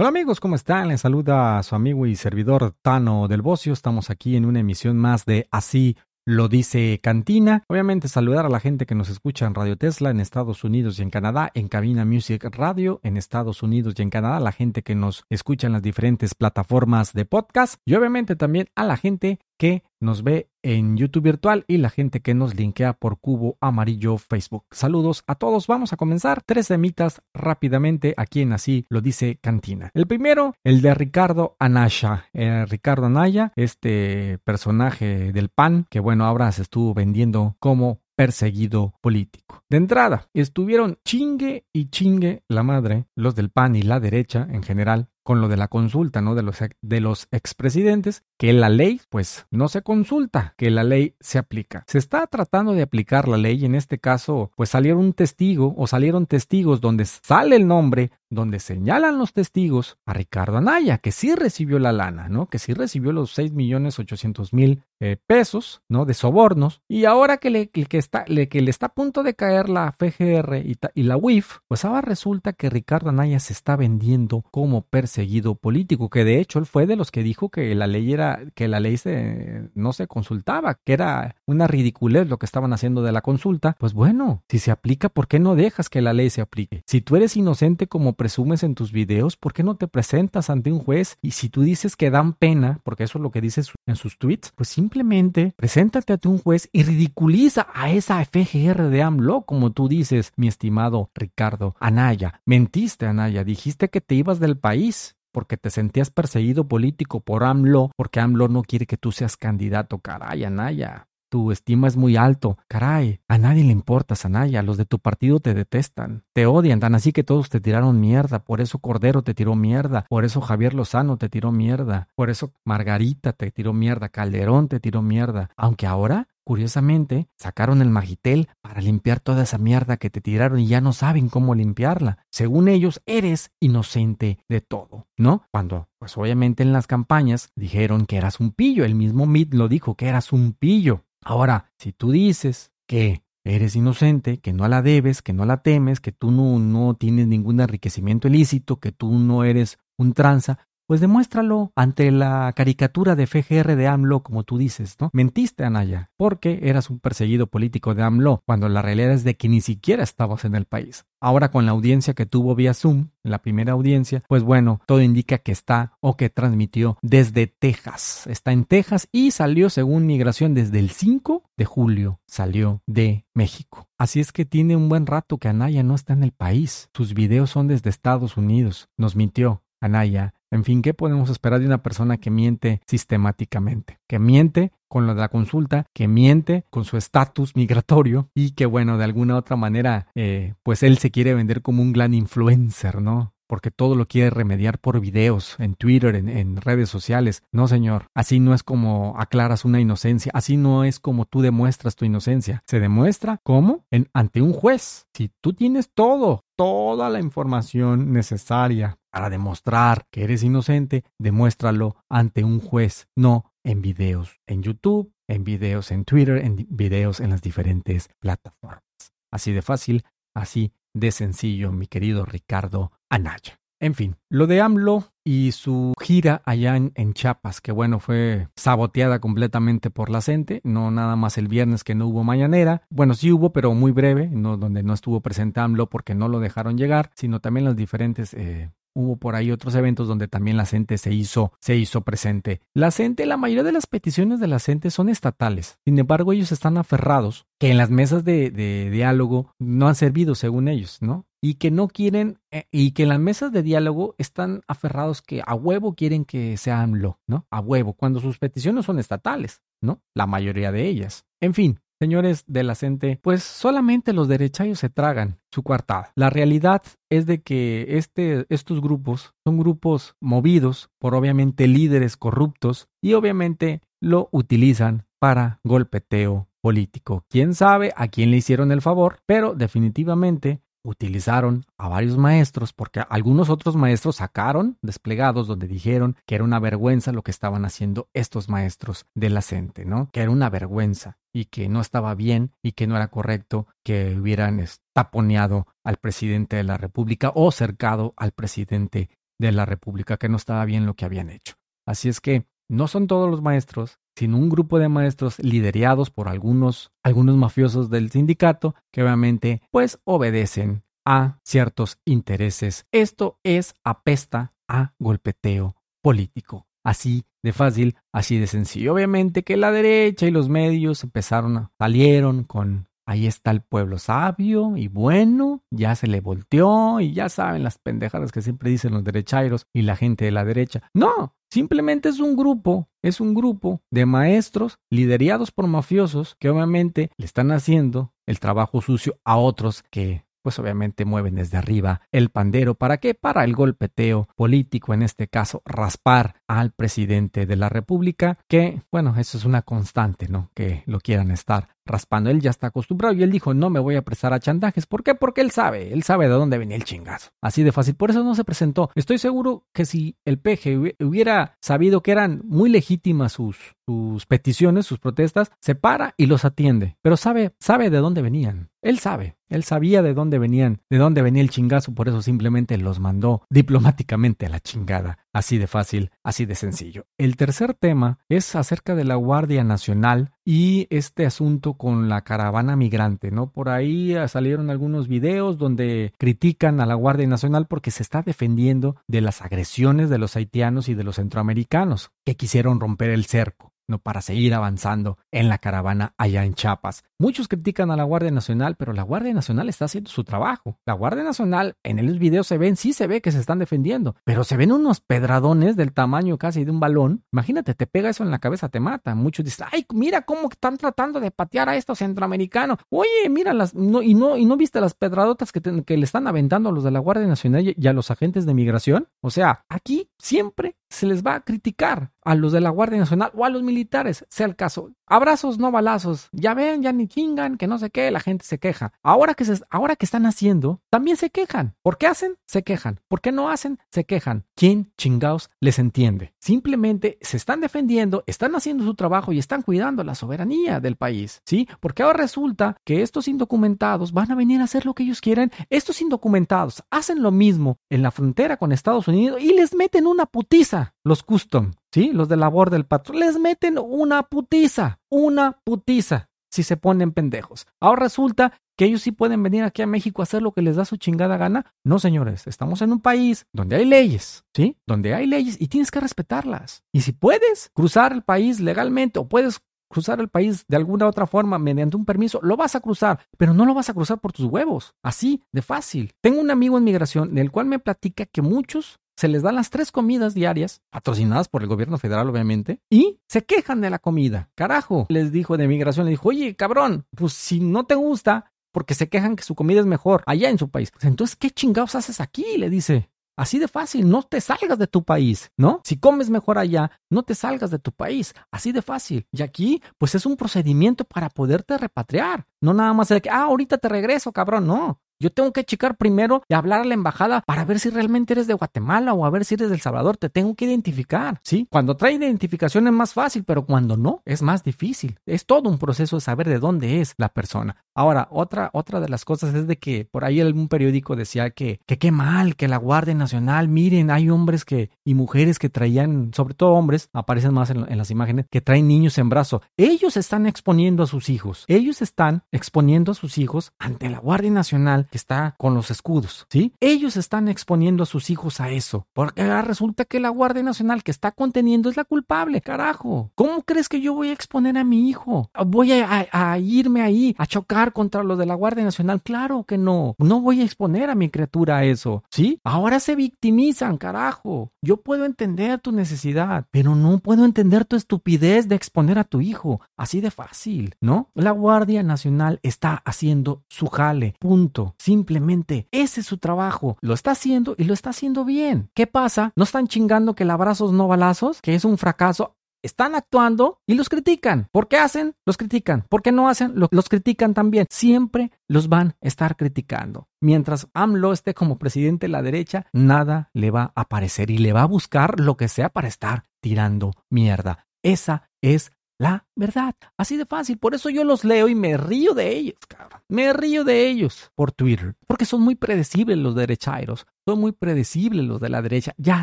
Hola amigos, ¿cómo están? Les saluda a su amigo y servidor Tano del Bocio. Estamos aquí en una emisión más de Así lo dice Cantina. Obviamente saludar a la gente que nos escucha en Radio Tesla en Estados Unidos y en Canadá, en Cabina Music Radio en Estados Unidos y en Canadá, la gente que nos escucha en las diferentes plataformas de podcast y obviamente también a la gente que nos ve en YouTube virtual y la gente que nos linkea por Cubo Amarillo Facebook. Saludos a todos. Vamos a comenzar tres temitas rápidamente aquí en Así lo dice Cantina. El primero, el de Ricardo Anaya. Eh, Ricardo Anaya, este personaje del PAN que bueno, ahora se estuvo vendiendo como perseguido político. De entrada, estuvieron chingue y chingue la madre, los del PAN y la derecha en general, con lo de la consulta, ¿no? De los, de los expresidentes, que la ley, pues, no se consulta, que la ley se aplica. Se está tratando de aplicar la ley, en este caso, pues salieron un testigo o salieron testigos donde sale el nombre, donde señalan los testigos a Ricardo Anaya, que sí recibió la lana, ¿no? Que sí recibió los 6 millones 800 mil eh, pesos, ¿no? De sobornos. Y ahora que le, que, está, que le está a punto de caer la FGR y, y la UIF, pues ahora resulta que Ricardo Anaya se está vendiendo como perseguido seguido político, que de hecho él fue de los que dijo que la ley era, que la ley se, no se consultaba, que era una ridiculez lo que estaban haciendo de la consulta. Pues bueno, si se aplica, ¿por qué no dejas que la ley se aplique? Si tú eres inocente como presumes en tus videos, ¿por qué no te presentas ante un juez? Y si tú dices que dan pena, porque eso es lo que dices en sus tweets, pues simplemente preséntate ante un juez y ridiculiza a esa FGR de AMLO, como tú dices, mi estimado Ricardo Anaya. Mentiste, Anaya, dijiste que te ibas del país porque te sentías perseguido político por AMLO, porque AMLO no quiere que tú seas candidato. Caray, Anaya. Tu estima es muy alto. Caray, a nadie le importas, Anaya. Los de tu partido te detestan. Te odian, tan así que todos te tiraron mierda. Por eso Cordero te tiró mierda. Por eso Javier Lozano te tiró mierda. Por eso Margarita te tiró mierda. Calderón te tiró mierda. Aunque ahora Curiosamente, sacaron el magitel para limpiar toda esa mierda que te tiraron y ya no saben cómo limpiarla. Según ellos, eres inocente de todo, ¿no? Cuando, pues obviamente en las campañas dijeron que eras un pillo, el mismo Mitt lo dijo, que eras un pillo. Ahora, si tú dices que eres inocente, que no la debes, que no la temes, que tú no, no tienes ningún enriquecimiento ilícito, que tú no eres un tranza, pues demuéstralo ante la caricatura de FGR de AMLO, como tú dices, ¿no? Mentiste, Anaya, porque eras un perseguido político de AMLO, cuando la realidad es de que ni siquiera estabas en el país. Ahora con la audiencia que tuvo vía Zoom, la primera audiencia, pues bueno, todo indica que está o que transmitió desde Texas. Está en Texas y salió según migración desde el 5 de julio, salió de México. Así es que tiene un buen rato que Anaya no está en el país. Sus videos son desde Estados Unidos. Nos mintió. Anaya en fin, ¿qué podemos esperar de una persona que miente sistemáticamente? Que miente con lo de la consulta, que miente con su estatus migratorio y que, bueno, de alguna otra manera, eh, pues él se quiere vender como un gran influencer, ¿no? porque todo lo quiere remediar por videos, en Twitter, en, redes sociales. No, señor, así no es como aclaras una inocencia, así no es como tú demuestras tu inocencia. Se demuestra como en, ante un juez. Si tú tienes todo, toda la información necesaria para demostrar que eres inocente, demuéstralo ante un juez, no en videos en YouTube, en videos en Twitter, en videos en las diferentes plataformas. Así de fácil, así de sencillo, mi querido Ricardo Anaya. En fin, lo de AMLO y su gira allá en, Chiapas, que bueno, fue saboteada completamente por la gente, no nada más el viernes que no hubo mañanera, bueno, sí hubo, pero muy breve, no, donde no estuvo presente AMLO porque no lo dejaron llegar, sino también las diferentes eh, hubo por ahí otros eventos donde también la gente se hizo, se hizo presente. La gente, la mayoría de las peticiones de la gente son estatales. Sin embargo, ellos están aferrados que en las mesas de, de diálogo no han servido según ellos, ¿no? Y que no quieren, eh, y que en las mesas de diálogo están aferrados que a huevo quieren que sea AMLO, ¿no? A huevo, cuando sus peticiones son estatales, ¿no? La mayoría de ellas. En fin, Señores de la CENTE, pues solamente los derechayos se tragan su coartada. La realidad es de que este, estos grupos son grupos movidos por obviamente líderes corruptos y obviamente lo utilizan para golpeteo político. ¿Quién sabe a quién le hicieron el favor? Pero definitivamente utilizaron a varios maestros porque algunos otros maestros sacaron desplegados donde dijeron que era una vergüenza lo que estaban haciendo estos maestros de la CENTE, ¿no? Que era una vergüenza y que no estaba bien y que no era correcto que hubieran taponeado al presidente de la República o cercado al presidente de la República, que no estaba bien lo que habían hecho. Así es que no son todos los maestros, sino un grupo de maestros liderados por algunos, algunos mafiosos del sindicato que obviamente pues obedecen a ciertos intereses. Esto es apesta a golpeteo político. Así de fácil, así de sencillo. Obviamente que la derecha y los medios empezaron, salieron con ahí está el pueblo sabio y bueno, ya se le volteó y ya saben las pendejadas que siempre dicen los derechairos y la gente de la derecha. No, simplemente es un grupo, es un grupo de maestros liderados por mafiosos que obviamente le están haciendo el trabajo sucio a otros que pues obviamente mueven desde arriba el pandero. ¿Para qué? Para el golpeteo político, en este caso, raspar al presidente de la República, que, bueno, eso es una constante, ¿no? Que lo quieran estar raspando. Él ya está acostumbrado y él dijo, no me voy a prestar a chantajes. ¿Por qué? Porque él sabe, él sabe de dónde venía el chingazo. Así de fácil. Por eso no se presentó. Estoy seguro que si el peje hubiera sabido que eran muy legítimas sus, sus peticiones, sus protestas, se para y los atiende. Pero sabe, sabe de dónde venían. Él sabe, él sabía de dónde venían, de dónde venía el chingazo, por eso simplemente los mandó diplomáticamente a la chingada. Así de fácil, así de sencillo. El tercer tema es acerca de la Guardia Nacional y este asunto con la caravana migrante, ¿no? Por ahí salieron algunos videos donde critican a la Guardia Nacional porque se está defendiendo de las agresiones de los haitianos y de los centroamericanos que quisieron romper el cerco no para seguir avanzando en la caravana allá en Chiapas. Muchos critican a la Guardia Nacional, pero la Guardia Nacional está haciendo su trabajo. La Guardia Nacional, en el video se ven, sí se ve que se están defendiendo, pero se ven unos pedradones del tamaño casi de un balón. Imagínate, te pega eso en la cabeza, te mata. Muchos dicen, ay, mira cómo están tratando de patear a estos centroamericanos. Oye, mira las, no, y no, y no viste las pedradotas que, que le están aventando a los de la Guardia Nacional y a los agentes de migración. O sea, aquí siempre se les va a criticar a los de la Guardia Nacional o a los militares, sea el caso. Abrazos, no balazos. Ya ven, ya ni chingan, que no sé qué, la gente se queja. Ahora que, se, ahora que están haciendo, también se quejan. ¿Por qué hacen? Se quejan. ¿Por qué no hacen? Se quejan. ¿Quién chingados les entiende? Simplemente se están defendiendo, están haciendo su trabajo y están cuidando la soberanía del país. ¿Sí? Porque ahora resulta que estos indocumentados van a venir a hacer lo que ellos quieren. Estos indocumentados hacen lo mismo en la frontera con Estados Unidos y les meten una putiza los custom, ¿sí? Los de labor del patrón, les meten una putiza, una putiza, si se ponen pendejos. Ahora resulta que ellos sí pueden venir aquí a México a hacer lo que les da su chingada gana. No, señores, estamos en un país donde hay leyes, ¿sí? Donde hay leyes y tienes que respetarlas. Y si puedes cruzar el país legalmente o puedes cruzar el país de alguna otra forma mediante un permiso, lo vas a cruzar, pero no lo vas a cruzar por tus huevos, así de fácil. Tengo un amigo en migración del cual me platica que muchos se les dan las tres comidas diarias, patrocinadas por el gobierno federal, obviamente, y se quejan de la comida. Carajo, les dijo de migración, le dijo, oye, cabrón, pues si no te gusta, porque se quejan que su comida es mejor allá en su país. Pues entonces, ¿qué chingados haces aquí? Le dice. Así de fácil, no te salgas de tu país, ¿no? Si comes mejor allá, no te salgas de tu país, así de fácil. Y aquí, pues es un procedimiento para poderte repatriar, no nada más de que, ah, ahorita te regreso, cabrón, no. Yo tengo que checar primero y hablar a la embajada para ver si realmente eres de Guatemala o a ver si eres de El Salvador. Te tengo que identificar, ¿sí? Cuando trae identificación es más fácil, pero cuando no, es más difícil. Es todo un proceso de saber de dónde es la persona. Ahora, otra, otra de las cosas es de que por ahí algún periódico decía que, que qué mal, que la Guardia Nacional, miren, hay hombres que y mujeres que traían, sobre todo hombres, aparecen más en, en las imágenes, que traen niños en brazo. Ellos están exponiendo a sus hijos. Ellos están exponiendo a sus hijos ante la Guardia Nacional que está con los escudos, ¿sí? Ellos están exponiendo a sus hijos a eso, porque ahora resulta que la Guardia Nacional que está conteniendo es la culpable, carajo. ¿Cómo crees que yo voy a exponer a mi hijo? ¿Voy a, irme ahí a chocar contra los de la Guardia Nacional? Claro que no. No voy a exponer a mi criatura a eso, ¿sí? Ahora se victimizan, carajo. Yo puedo entender tu necesidad, pero no puedo entender tu estupidez de exponer a tu hijo. Así de fácil, ¿no? La Guardia Nacional está haciendo su jale, punto. Simplemente ese es su trabajo. Lo está haciendo y lo está haciendo bien. ¿Qué pasa? ¿No están chingando que el abrazos no balazos? Que es un fracaso están actuando y los critican. ¿Por qué hacen? Los critican. ¿Por qué no hacen? Los critican también. Siempre los van a estar criticando. Mientras AMLO esté como presidente de la derecha, nada le va a aparecer y le va a buscar lo que sea para estar tirando mierda. Esa es la verdad. Así de fácil. Por eso yo los leo y me río de ellos, cabrón. Me río de ellos por Twitter. Porque son muy predecibles los derechairos. son muy predecibles los de la derecha. Ya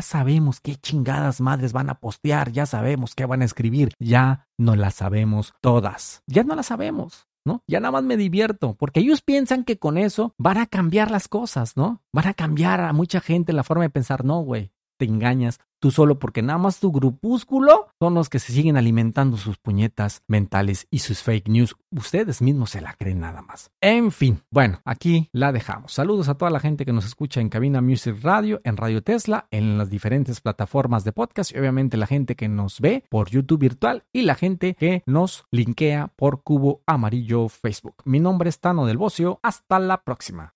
sabemos qué chingadas madres van a postear, ya sabemos qué van a escribir, ya no las sabemos todas. Ya no las sabemos. ¿no? Ya nada más me divierto, porque ellos piensan que con eso van a cambiar las cosas, ¿no? Van a cambiar a mucha gente la forma de pensar, no, güey, te engañas tú solo porque nada más tu grupúsculo son los que se siguen alimentando sus puñetas mentales y sus fake news. Ustedes mismos se la creen nada más. En fin, bueno, aquí la dejamos. Saludos a toda la gente que nos escucha en Cabina Music Radio, en Radio Tesla, en las diferentes plataformas de podcast y obviamente la gente que nos ve por YouTube virtual y la gente que nos linkea por Cubo Amarillo Facebook. Mi nombre es Tano del Bocio. Hasta la próxima.